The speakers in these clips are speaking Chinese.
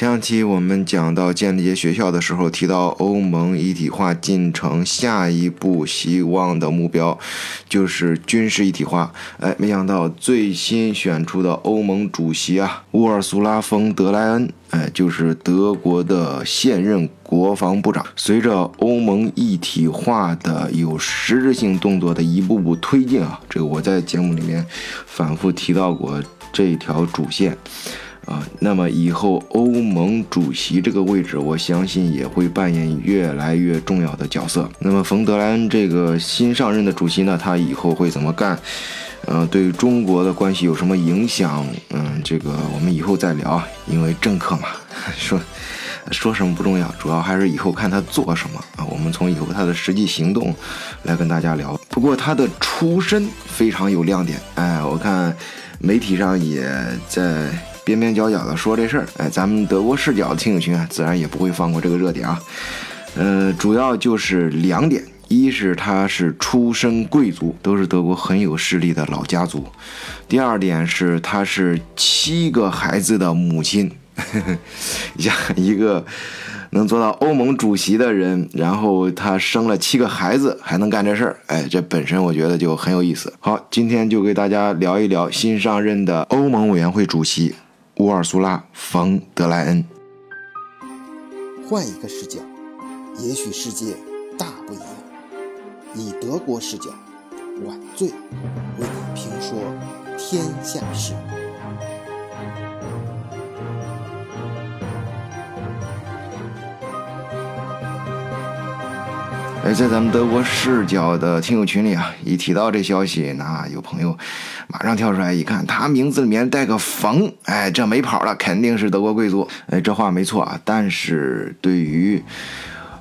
前两期我们讲到建立学校的时候，提到欧盟一体化进程下一步希望的目标就是军事一体化。哎，没想到最新选出的欧盟主席啊，乌尔苏拉·冯·德莱恩，哎，就是德国的现任国防部长。随着欧盟一体化的有实质性动作的一步步推进啊，这个我在节目里面反复提到过这条主线。啊，那么以后欧盟主席这个位置，我相信也会扮演越来越重要的角色。那么冯德莱恩这个新上任的主席呢，他以后会怎么干？嗯，对中国的关系有什么影响？嗯，这个我们以后再聊。因为政客嘛，说说什么不重要，主要还是以后看他做什么啊。我们从以后他的实际行动来跟大家聊。不过他的出身非常有亮点，哎，我看媒体上也在。边边角角的说这事儿，哎，咱们德国视角的听友群啊，自然也不会放过这个热点啊。呃，主要就是两点，一是他是出身贵族，都是德国很有势力的老家族；第二点是他是七个孩子的母亲，一个能做到欧盟主席的人，然后他生了七个孩子还能干这事儿，哎，这本身我觉得就很有意思。好，今天就给大家聊一聊新上任的欧盟委员会主席。乌尔苏拉·冯·德莱恩。换一个视角，也许世界大不一样。以德国视角，晚醉为你评说天下事。哎，在咱们德国视角的听友群里啊，一提到这消息，那有朋友马上跳出来一看，他名字里面带个冯，哎，这没跑了，肯定是德国贵族。哎，这话没错啊，但是对于。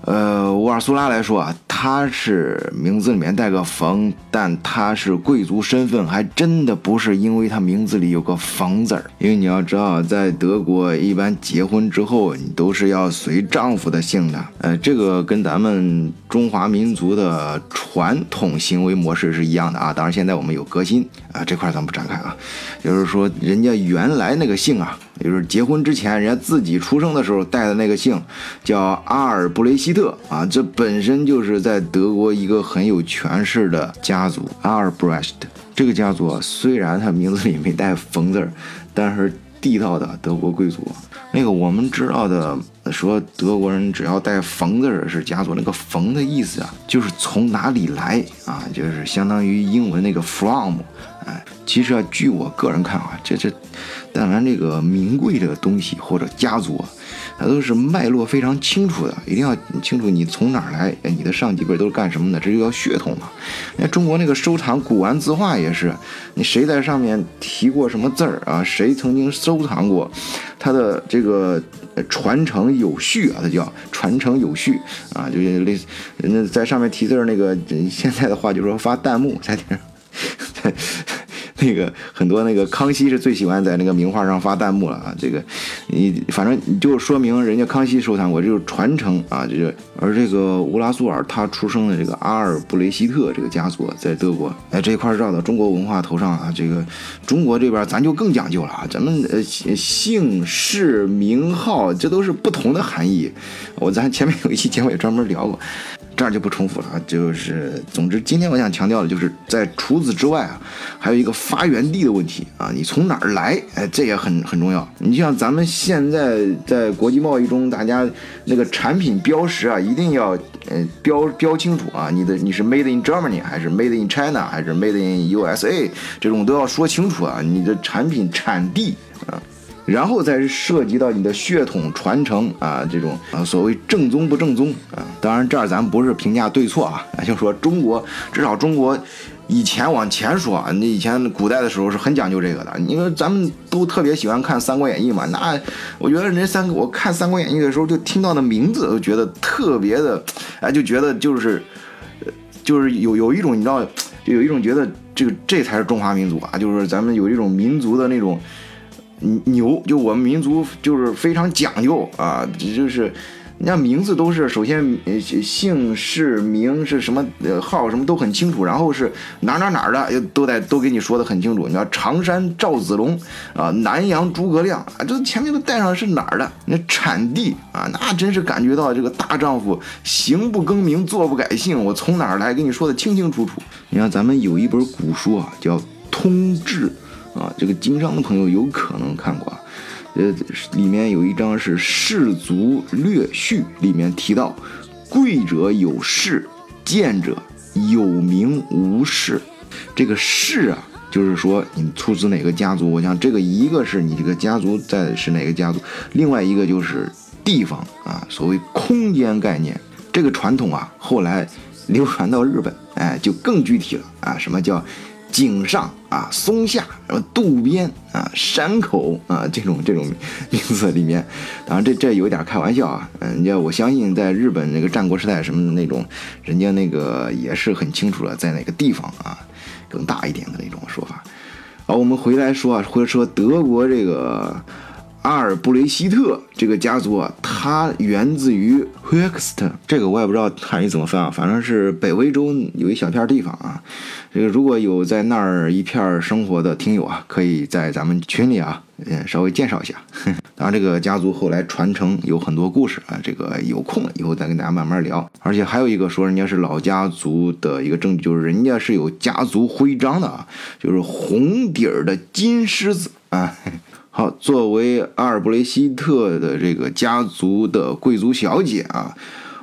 呃，乌尔苏拉来说啊，他是名字里面带个冯，但他是贵族身份，还真的不是因为他名字里有个冯字儿。因为你要知道，在德国一般结婚之后，你都是要随丈夫的姓的。呃，这个跟咱们中华民族的传统行为模式是一样的啊。当然，现在我们有革新啊，这块咱们不展开啊。就是说，人家原来那个姓啊。就是结婚之前，人家自己出生的时候带的那个姓，叫阿尔布雷希特啊，这本身就是在在德国一个很有权势的家族。阿尔布雷希特这个家族虽然他名字里没带冯字儿，但是地道的德国贵族。那个我们知道的说，德国人只要带冯字儿是家族。那个冯的意思啊，就是从哪里来啊，就是相当于英文那个 from。哎，其实啊，据我个人看啊，这这。但凡这个名贵的东西或者家族，啊它都是脉络非常清楚的，一定要清楚你从哪儿来，你的上几辈都是干什么的，这就叫血统嘛。那中国那个收藏古玩字画也是，你谁在上面提过什么字儿啊？谁曾经收藏过，它的这个传承有序啊，它叫传承有序啊，就是类似那在上面提字儿那个，现在的话就说发弹幕在顶上。那个很多那个康熙是最喜欢在那个名画上发弹幕了啊，这个你反正你就说明人家康熙收藏过，就是传承啊，就是而这个乌拉苏尔他出生的这个阿尔布雷希特这个家族在德国，哎这块绕到中国文化头上啊，这个中国这边咱就更讲究了啊，咱们呃姓氏名号这都是不同的含义，我咱前面有一期节目也专门聊过。这儿就不重复了啊，就是总之，今天我想强调的就是在除此之外啊，还有一个发源地的问题啊，你从哪儿来，哎，这也很很重要。你像咱们现在在国际贸易中，大家那个产品标识啊，一定要呃标标清楚啊，你的你是 Made in Germany 还是 Made in China 还是 Made in USA，这种都要说清楚啊，你的产品产地。然后再涉及到你的血统传承啊，这种啊所谓正宗不正宗啊，当然这儿咱不是评价对错啊，就说中国至少中国以前往前说啊，那以前古代的时候是很讲究这个的，因为咱们都特别喜欢看《三国演义》嘛，那我觉得人三我看《三国演义》的时候就听到的名字都觉得特别的，哎，就觉得就是就是有有一种你知道，就有一种觉得这个这才是中华民族啊，就是咱们有一种民族的那种。牛，就我们民族就是非常讲究啊，就是人家名字都是首先姓氏名是什么呃号什么都很清楚，然后是哪哪哪儿的都得都给你说的很清楚。你要常山赵子龙啊，南阳诸葛亮啊，这前面都带上是哪儿的，那产地啊，那真是感觉到这个大丈夫行不更名，坐不改姓，我从哪儿来，给你说的清清楚楚。你看咱们有一本古书啊，叫《通志》啊，这个经商的朋友有可能看过啊。呃，里面有一章是《士族略序》，里面提到，贵者有势，贱者有名无势。这个势啊，就是说你出自哪个家族。我想这个一个是你这个家族在是哪个家族，另外一个就是地方啊，所谓空间概念。这个传统啊，后来流传到日本，哎，就更具体了啊，什么叫？井上啊，松下什么渡边啊，山口啊，这种这种名字里面，当然这这有点开玩笑啊。人家我相信在日本那个战国时代什么的那种，人家那个也是很清楚了在哪个地方啊，更大一点的那种说法。好，我们回来说啊，回来说德国这个。阿尔布雷希特这个家族啊，它源自于 h e x t 这个我也不知道汉语怎么翻啊，反正是北威州有一小片地方啊。这个如果有在那儿一片生活的听友啊，可以在咱们群里啊，嗯，稍微介绍一下。当然，这个家族后来传承有很多故事啊，这个有空了以后再跟大家慢慢聊。而且还有一个说人家是老家族的一个证据，就是人家是有家族徽章的啊，就是红底儿的金狮子啊。好，作为阿尔布雷希特的这个家族的贵族小姐啊，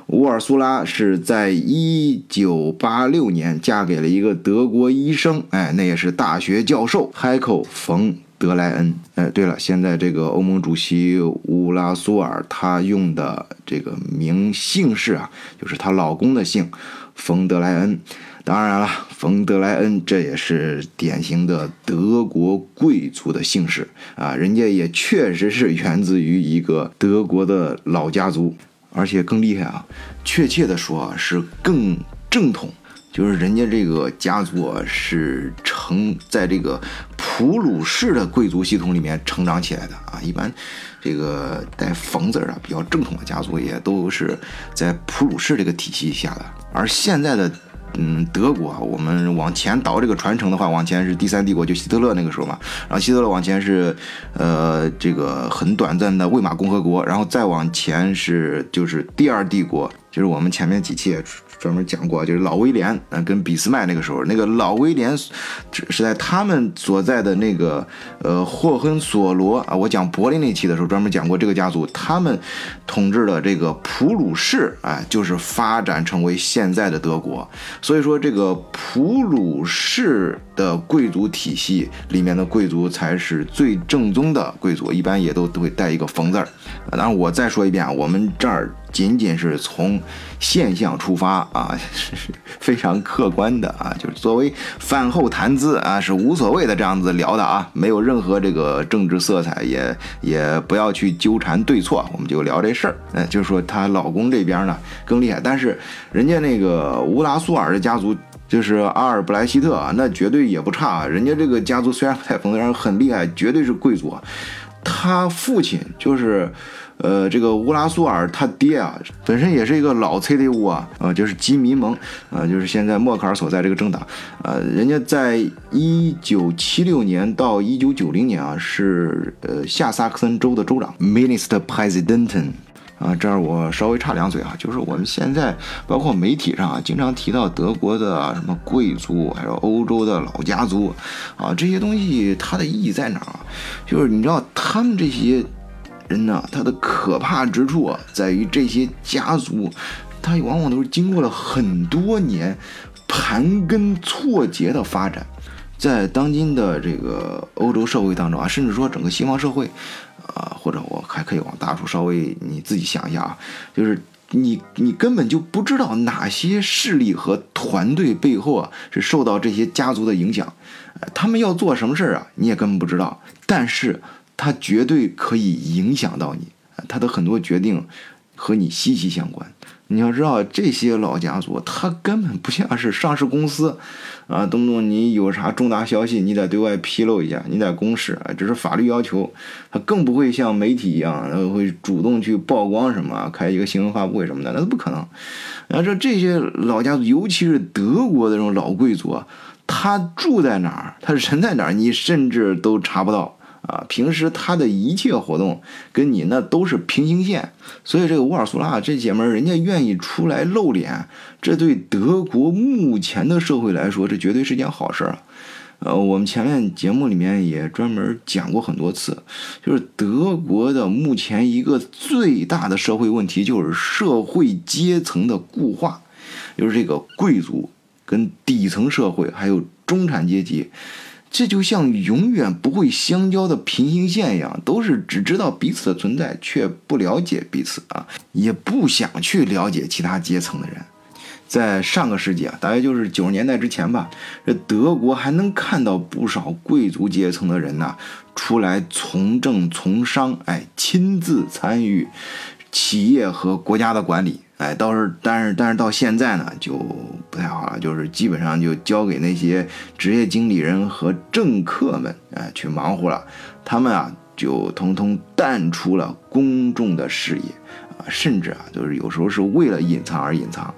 乌尔苏拉是在一九八六年嫁给了一个德国医生，哎，那也是大学教授海口冯德莱恩。哎，对了，现在这个欧盟主席乌拉苏尔他用的这个名姓氏啊，就是她老公的姓，冯德莱恩。当然了，冯德莱恩这也是典型的德国贵族的姓氏啊，人家也确实是源自于一个德国的老家族，而且更厉害啊，确切的说啊是更正统，就是人家这个家族啊是成在这个普鲁士的贵族系统里面成长起来的啊，一般这个带冯字的比较正统的家族也都是在普鲁士这个体系下的，而现在的。嗯，德国，我们往前倒这个传承的话，往前是第三帝国，就希特勒那个时候嘛。然后希特勒往前是，呃，这个很短暂的魏玛共和国，然后再往前是就是第二帝国，就是我们前面几期。专门讲过，就是老威廉，嗯，跟俾斯麦那个时候，那个老威廉是在他们所在的那个呃霍亨索罗啊，我讲柏林那期的时候专门讲过这个家族，他们统治的这个普鲁士，哎，就是发展成为现在的德国。所以说，这个普鲁士的贵族体系里面的贵族才是最正宗的贵族，一般也都都会带一个“冯”字儿。当然，我再说一遍啊，我们这儿。仅仅是从现象出发啊，是 非常客观的啊，就是作为饭后谈资啊，是无所谓的这样子聊的啊，没有任何这个政治色彩，也也不要去纠缠对错，我们就聊这事儿。哎，就是说她老公这边呢更厉害，但是人家那个乌拉苏尔的家族，就是阿尔布莱希特啊，那绝对也不差，啊人家这个家族虽然不太疯，但是很厉害，绝对是贵族。他父亲就是。呃，这个乌拉苏尔他爹啊，本身也是一个老 CDU 啊，呃，就是基民盟，呃，就是现在默克尔所在这个政党，呃，人家在一九七六年到一九九零年啊，是呃下萨克森州的州长，Minister President，啊，这儿我稍微插两嘴啊，就是我们现在包括媒体上啊，经常提到德国的什么贵族，还有欧洲的老家族，啊，这些东西它的意义在哪儿啊？就是你知道他们这些。人呢，他的可怕之处啊，在于这些家族，他往往都是经过了很多年盘根错节的发展，在当今的这个欧洲社会当中啊，甚至说整个西方社会，啊，或者我还可以往大处稍微你自己想一下啊，就是你你根本就不知道哪些势力和团队背后啊是受到这些家族的影响，他们要做什么事儿啊，你也根本不知道，但是。他绝对可以影响到你，他的很多决定，和你息息相关。你要知道，这些老家族他根本不像是上市公司，啊，动不动你有啥重大消息，你得对外披露一下，你得公示，啊，这是法律要求。他更不会像媒体一样，然后会主动去曝光什么，开一个新闻发布会什么的，那都不可能。然后这这些老家族，尤其是德国的这种老贵族，他住在哪儿，他人在哪儿，你甚至都查不到。啊，平时他的一切活动跟你那都是平行线，所以这个乌尔苏拉这姐们儿，人家愿意出来露脸，这对德国目前的社会来说，这绝对是件好事儿。呃，我们前面节目里面也专门讲过很多次，就是德国的目前一个最大的社会问题就是社会阶层的固化，就是这个贵族跟底层社会还有中产阶级。这就像永远不会相交的平行线一样，都是只知道彼此的存在，却不了解彼此啊，也不想去了解其他阶层的人。在上个世纪啊，大约就是九十年代之前吧，这德国还能看到不少贵族阶层的人呢，出来从政从商，哎，亲自参与企业和国家的管理。哎，倒是，但是，但是到现在呢，就不太好了，就是基本上就交给那些职业经理人和政客们，哎，去忙活了。他们啊，就通通淡出了公众的视野，啊，甚至啊，就是有时候是为了隐藏而隐藏。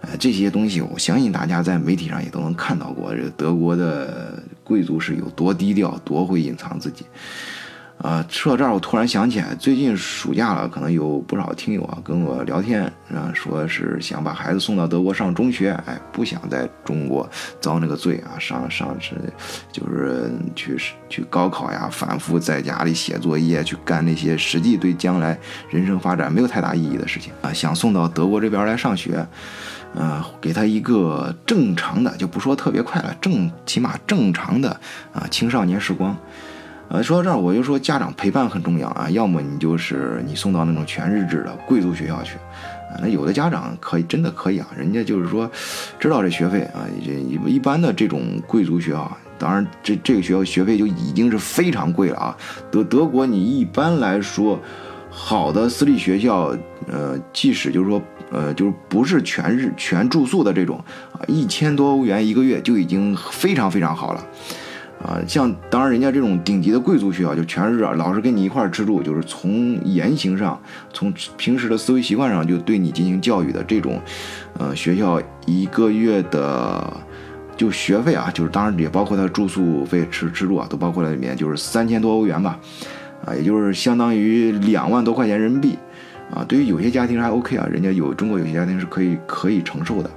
呃，这些东西，我相信大家在媒体上也都能看到过，这个德国的贵族是有多低调，多会隐藏自己。啊，说到这儿，我突然想起来，最近暑假了，可能有不少听友啊跟我聊天，啊，说是想把孩子送到德国上中学，哎，不想在中国遭那个罪啊，上上是就是去去高考呀，反复在家里写作业，去干那些实际对将来人生发展没有太大意义的事情啊，想送到德国这边来上学，呃，给他一个正常的，就不说特别快了，正起码正常的啊青少年时光。呃，说到这儿，我就说家长陪伴很重要啊。要么你就是你送到那种全日制的贵族学校去，啊，那有的家长可以真的可以啊，人家就是说知道这学费啊，这一般的这种贵族学校，当然这这个学校学费就已经是非常贵了啊。德德国你一般来说好的私立学校，呃，即使就是说呃就是不是全日全住宿的这种啊，一千多欧元一个月就已经非常非常好了。啊，像当然人家这种顶级的贵族学校，就全是老师跟你一块儿吃住，就是从言行上，从平时的思维习惯上就对你进行教育的这种，呃，学校一个月的就学费啊，就是当然也包括他住宿费、吃吃住啊，都包括在里面，就是三千多欧元吧，啊，也就是相当于两万多块钱人民币，啊，对于有些家庭还 OK 啊，人家有中国有些家庭是可以可以承受的。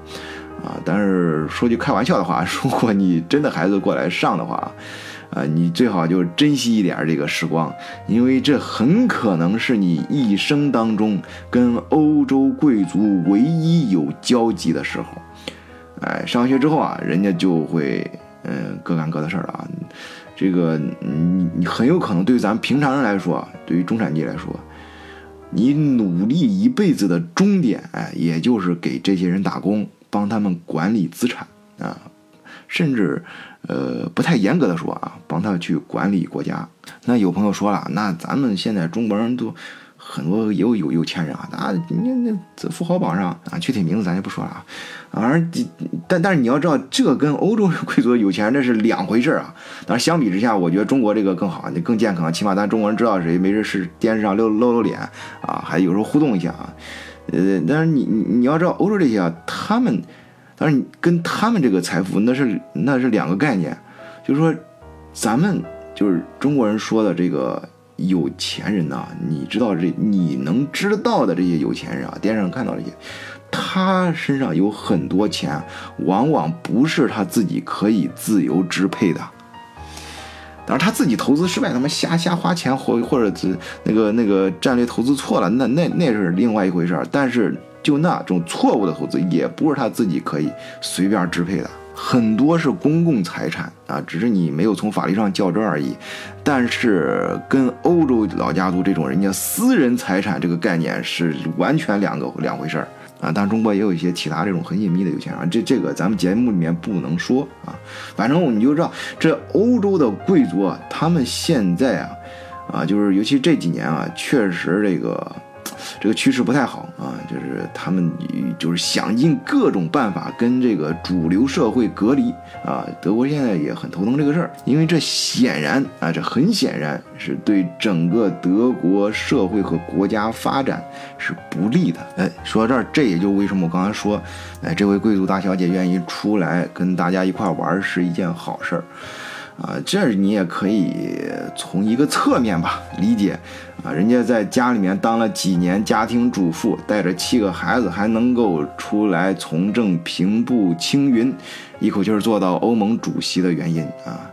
啊，但是说句开玩笑的话，如果你真的孩子过来上的话，啊，你最好就珍惜一点这个时光，因为这很可能是你一生当中跟欧洲贵族唯一有交集的时候。哎，上学之后啊，人家就会嗯各干各的事儿了啊。这个你你很有可能对于咱们平常人来说，对于中产阶级来说，你努力一辈子的终点，哎，也就是给这些人打工。帮他们管理资产啊，甚至，呃，不太严格的说啊，帮他去管理国家。那有朋友说了，那咱们现在中国人都很多也有有有钱人啊，那你那富豪榜上啊，具体名字咱就不说了啊。而但但是你要知道，这跟欧洲贵族有钱人这是两回事啊。当然相比之下，我觉得中国这个更好，你更健康，起码咱中国人知道谁，没事是电视上露露露脸啊，还有时候互动一下啊。呃，但是你你你要知道，欧洲这些啊，他们，但是你跟他们这个财富那是那是两个概念，就是说，咱们就是中国人说的这个有钱人呐，你知道这你能知道的这些有钱人啊，电视上看到这些，他身上有很多钱，往往不是他自己可以自由支配的。然后他自己投资失败，他妈瞎瞎花钱或或者是那个那个战略投资错了，那那那是另外一回事儿。但是就那种错误的投资，也不是他自己可以随便支配的，很多是公共财产啊，只是你没有从法律上较真而已。但是跟欧洲老家族这种人家私人财产这个概念是完全两个两回事儿。啊，当然中国也有一些其他这种很隐秘的有钱人，这这个咱们节目里面不能说啊。反正你就知道，这欧洲的贵族啊，他们现在啊，啊，就是尤其这几年啊，确实这个这个趋势不太好啊，就是他们就是想尽各种办法跟这个主流社会隔离啊。德国现在也很头疼这个事儿，因为这显然啊，这很显然是对整个德国社会和国家发展是不利的。哎，说到这儿，这也就为什么我刚才说，哎，这位贵族大小姐愿意出来跟大家一块玩是一件好事儿。啊，这你也可以从一个侧面吧理解，啊，人家在家里面当了几年家庭主妇，带着七个孩子，还能够出来从政平步青云，一口气做到欧盟主席的原因啊，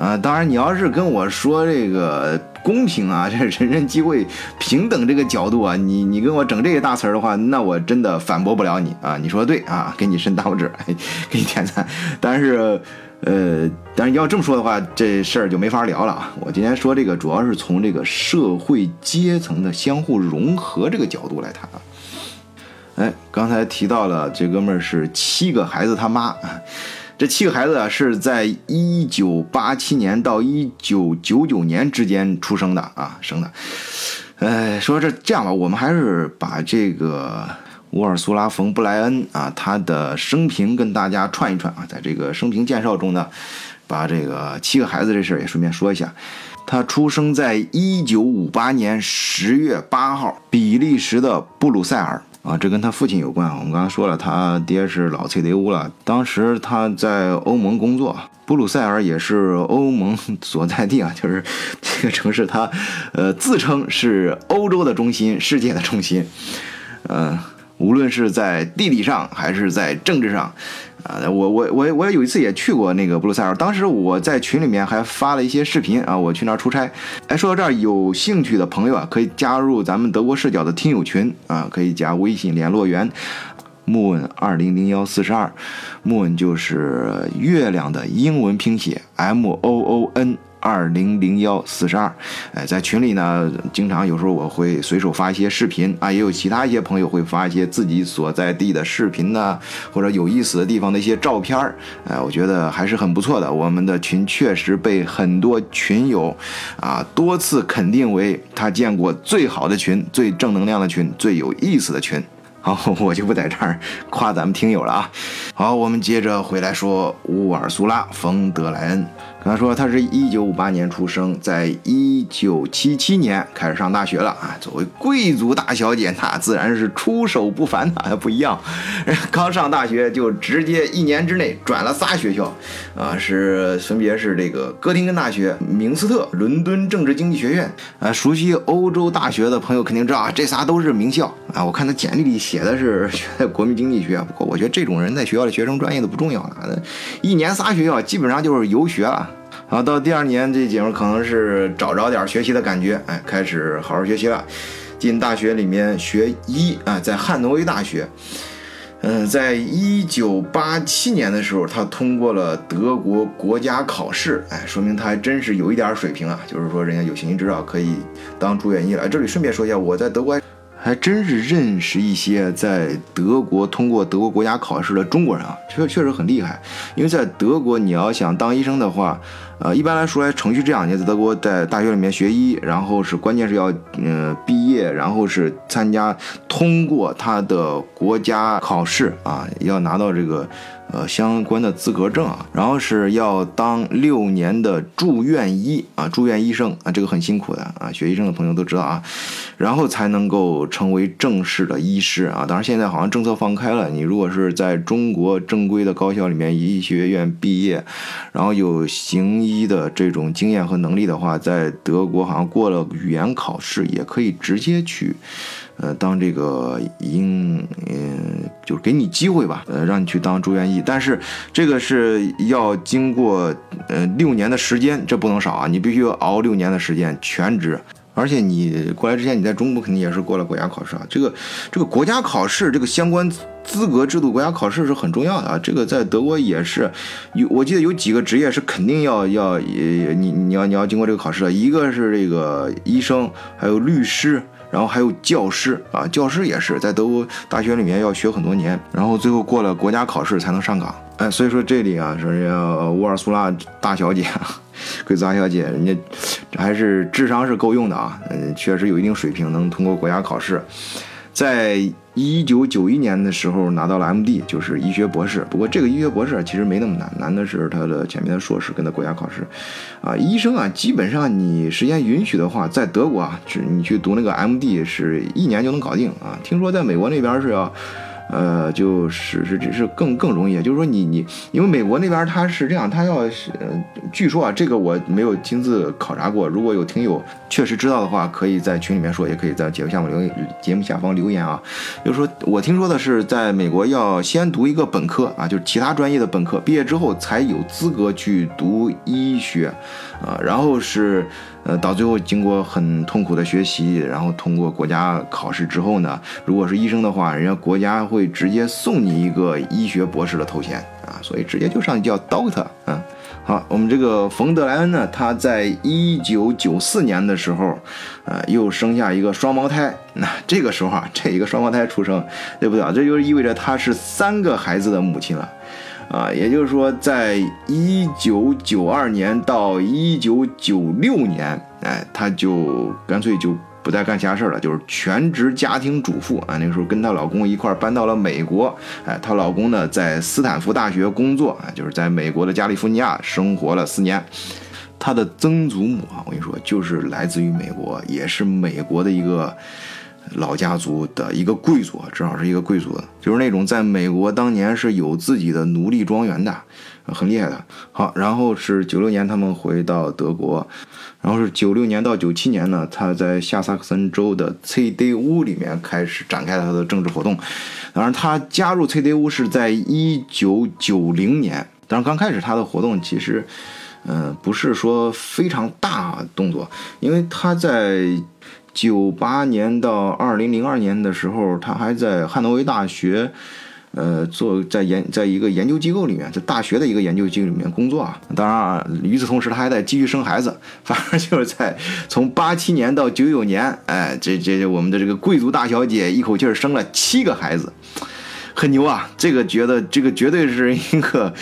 啊，当然你要是跟我说这个公平啊，这人人机会平等这个角度啊，你你跟我整这些大词儿的话，那我真的反驳不了你啊，你说的对啊，给你伸大拇指，给你点赞，但是。呃，但是要这么说的话，这事儿就没法聊了啊！我今天说这个，主要是从这个社会阶层的相互融合这个角度来谈啊。哎，刚才提到了这哥们儿是七个孩子他妈，这七个孩子啊是在一九八七年到一九九九年之间出生的啊，生的。哎，说这这样吧，我们还是把这个。沃尔苏拉·冯·布莱恩啊，他的生平跟大家串一串啊，在这个生平介绍中呢，把这个七个孩子这事儿也顺便说一下。他出生在一九五八年十月八号，比利时的布鲁塞尔啊，这跟他父亲有关。我们刚刚说了，他爹是老崔德乌了，当时他在欧盟工作，布鲁塞尔也是欧盟所在地啊，就是这个城市，他呃自称是欧洲的中心，世界的中心，嗯。无论是在地理上还是在政治上，啊，我我我我有一次也去过那个布鲁塞尔，当时我在群里面还发了一些视频啊，我去那儿出差。哎，说到这儿，有兴趣的朋友啊，可以加入咱们德国视角的听友群啊，可以加微信联络员 moon 二零零幺四十二，moon 就是月亮的英文拼写 m o o n。二零零幺四十二，哎，在群里呢，经常有时候我会随手发一些视频啊，也有其他一些朋友会发一些自己所在地的视频呢，或者有意思的地方的一些照片儿，哎，我觉得还是很不错的。我们的群确实被很多群友啊多次肯定为他见过最好的群、最正能量的群、最有意思的群。好，我就不在这儿夸咱们听友了啊。好，我们接着回来说乌尔苏拉·冯德莱恩。刚才说他是一九五八年出生，在一九七七年开始上大学了啊。作为贵族大小姐，那自然是出手不凡呐，不一样。刚上大学就直接一年之内转了仨学校，啊，是分别是这个哥廷根大学、明斯特、伦敦政治经济学院。啊，熟悉欧洲大学的朋友肯定知道啊，这仨都是名校啊。我看他简历里写的是 学的国民经济学，不过我觉得这种人在学校里学什么专业都不重要了，一年仨学校基本上就是游学了。好，到第二年，这姐们可能是找着点学习的感觉，哎，开始好好学习了。进大学里面学医啊，在汉诺威大学。嗯，在一九八七年的时候，他通过了德国国家考试，哎，说明他还真是有一点水平啊。就是说，人家有行医执照可以当住院医了。这里顺便说一下，我在德国还真是认识一些在德国通过德国国家考试的中国人啊，确确实很厉害。因为在德国，你要想当医生的话，呃，一般来说程序这两年在德国在大学里面学医，然后是关键是要嗯毕业，然后是参加通过他的国家考试啊，要拿到这个。呃，相关的资格证啊，然后是要当六年的住院医啊，住院医生啊，这个很辛苦的啊，学医生的朋友都知道啊，然后才能够成为正式的医师啊。当然，现在好像政策放开了，你如果是在中国正规的高校里面医学院毕业，然后有行医一的这种经验和能力的话，在德国好像过了语言考试也可以直接去。呃，当这个英，嗯，就是给你机会吧，呃，让你去当住院医，但是这个是要经过呃六年的时间，这不能少啊，你必须要熬六年的时间，全职，而且你过来之前你在中国肯定也是过了国家考试啊，这个这个国家考试这个相关资格制度，国家考试是很重要的啊，这个在德国也是有，我记得有几个职业是肯定要要，呃，你你要你要经过这个考试的，一个是这个医生，还有律师。然后还有教师啊，教师也是在德国大学里面要学很多年，然后最后过了国家考试才能上岗。哎，所以说这里啊，说人家沃尔苏拉大小姐，贵族大小姐，人家还是智商是够用的啊，嗯，确实有一定水平，能通过国家考试。在一九九一年的时候拿到了 M.D，就是医学博士。不过这个医学博士其实没那么难，难的是他的前面的硕士跟他国家考试。啊，医生啊，基本上你时间允许的话，在德国啊，只你去读那个 M.D 是一年就能搞定啊。听说在美国那边是要。呃，就是是只是更更容易，就是说你你，因为美国那边他是这样，他要是，呃据说啊，这个我没有亲自考察过，如果有听友确实知道的话，可以在群里面说，也可以在节目下方留节目下方留言啊。就是说我听说的是，在美国要先读一个本科啊，就是其他专业的本科，毕业之后才有资格去读医学，啊，然后是。呃，到最后经过很痛苦的学习，然后通过国家考试之后呢，如果是医生的话，人家国家会直接送你一个医学博士的头衔啊，所以直接就上去叫 Doctor。嗯，好，我们这个冯德莱恩呢，他在一九九四年的时候，呃，又生下一个双胞胎。那这个时候啊，这一个双胞胎出生，对不对啊？这就意味着他是三个孩子的母亲了。啊，也就是说，在一九九二年到一九九六年，哎，她就干脆就不再干其他事儿了，就是全职家庭主妇啊。那个时候跟她老公一块儿搬到了美国，哎，她老公呢在斯坦福大学工作啊，就是在美国的加利福尼亚生活了四年。她的曾祖母啊，我跟你说，就是来自于美国，也是美国的一个。老家族的一个贵族，正好是一个贵族的，就是那种在美国当年是有自己的奴隶庄园的，很厉害的。好，然后是九六年他们回到德国，然后是九六年到九七年呢，他在下萨克森州的 CDU 里面开始展开了他的政治活动。当然，他加入 CDU 是在一九九零年，当然刚开始他的活动其实，嗯，不是说非常大动作，因为他在。九八年到二零零二年的时候，他还在汉诺威大学，呃，做在研在一个研究机构里面，在大学的一个研究机构里面工作啊。当然啊，与此同时，他还在继续生孩子。反正就是在从八七年到九九年，哎，这这我们的这个贵族大小姐一口气生了七个孩子，很牛啊！这个觉得这个绝对是一个，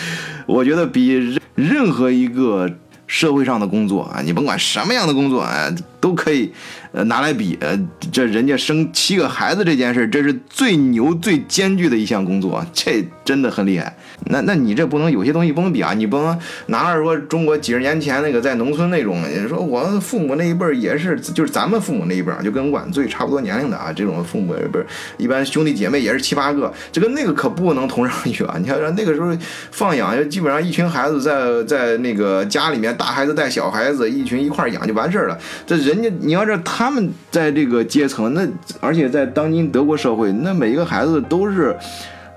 我觉得比任何一个社会上的工作啊，你甭管什么样的工作，啊，都可以。呃，拿来比，呃，这人家生七个孩子这件事，这是最牛、最艰巨的一项工作，这真的很厉害。那，那你这不能有些东西不能比啊，你不能拿着说中国几十年前那个在农村那种，你说我父母那一辈也是，就是咱们父母那一辈，就跟晚岁差不多年龄的啊，这种父母不是一般兄弟姐妹也是七八个，这个那个可不能同上去啊。你看那个时候放养，基本上一群孩子在在那个家里面，大孩子带小孩子，一群一块养就完事儿了。这人家你要这。他们在这个阶层，那而且在当今德国社会，那每一个孩子都是，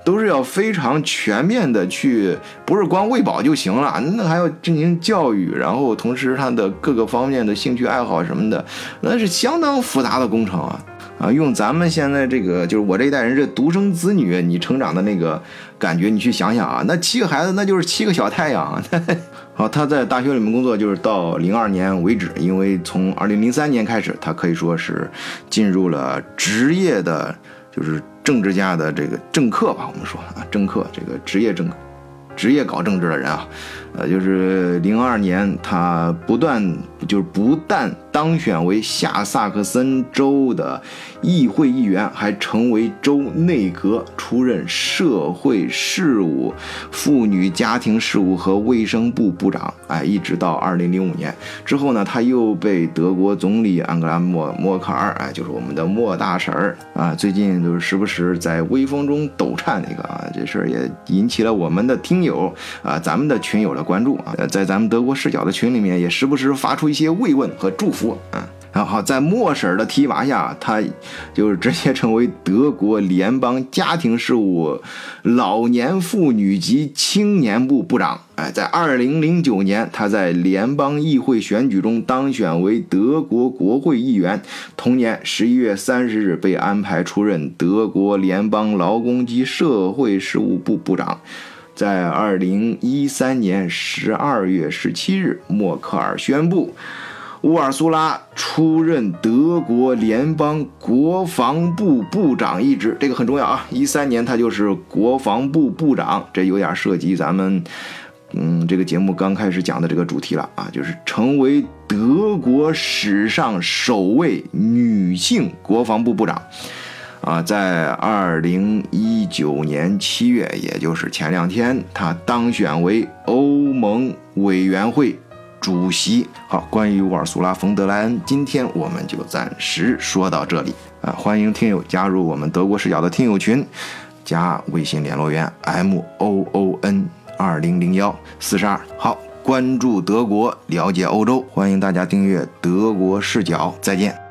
都是要非常全面的去，不是光喂饱就行了，那还要进行教育，然后同时他的各个方面的兴趣爱好什么的，那是相当复杂的工程啊啊！用咱们现在这个，就是我这一代人这独生子女，你成长的那个感觉，你去想想啊，那七个孩子，那就是七个小太阳。好，他在大学里面工作，就是到零二年为止，因为从二零零三年开始，他可以说是进入了职业的，就是政治家的这个政客吧，我们说啊，政客这个职业政，职业搞政治的人啊。呃，就是零二年，他不断就是不但当选为下萨克森州的议会议员，还成为州内阁，出任社会事务、妇女家庭事务和卫生部部长。哎，一直到二零零五年之后呢，他又被德国总理安格拉莫默克尔，哎，就是我们的莫大婶儿啊，最近就是时不时在微风中抖颤那个啊，这事儿也引起了我们的听友啊，咱们的群友的。关注啊，在咱们德国视角的群里面，也时不时发出一些慰问和祝福啊。然后，在莫婶的提拔下，他就是直接成为德国联邦家庭事务、老年妇女及青年部部长。哎，在二零零九年，他在联邦议会选举中当选为德国国会议员。同年十一月三十日，被安排出任德国联邦劳工及社会事务部部长。在二零一三年十二月十七日，默克尔宣布，乌尔苏拉出任德国联邦国防部部长一职。这个很重要啊！一三年他就是国防部部长，这有点涉及咱们嗯，这个节目刚开始讲的这个主题了啊，就是成为德国史上首位女性国防部部长。啊，在二零一九年七月，也就是前两天，他当选为欧盟委员会主席。好，关于乌尔苏拉·冯德莱恩，今天我们就暂时说到这里啊！欢迎听友加入我们德国视角的听友群，加微信联络员 m o o n 二零零幺四十二。好，关注德国，了解欧洲，欢迎大家订阅德国视角，再见。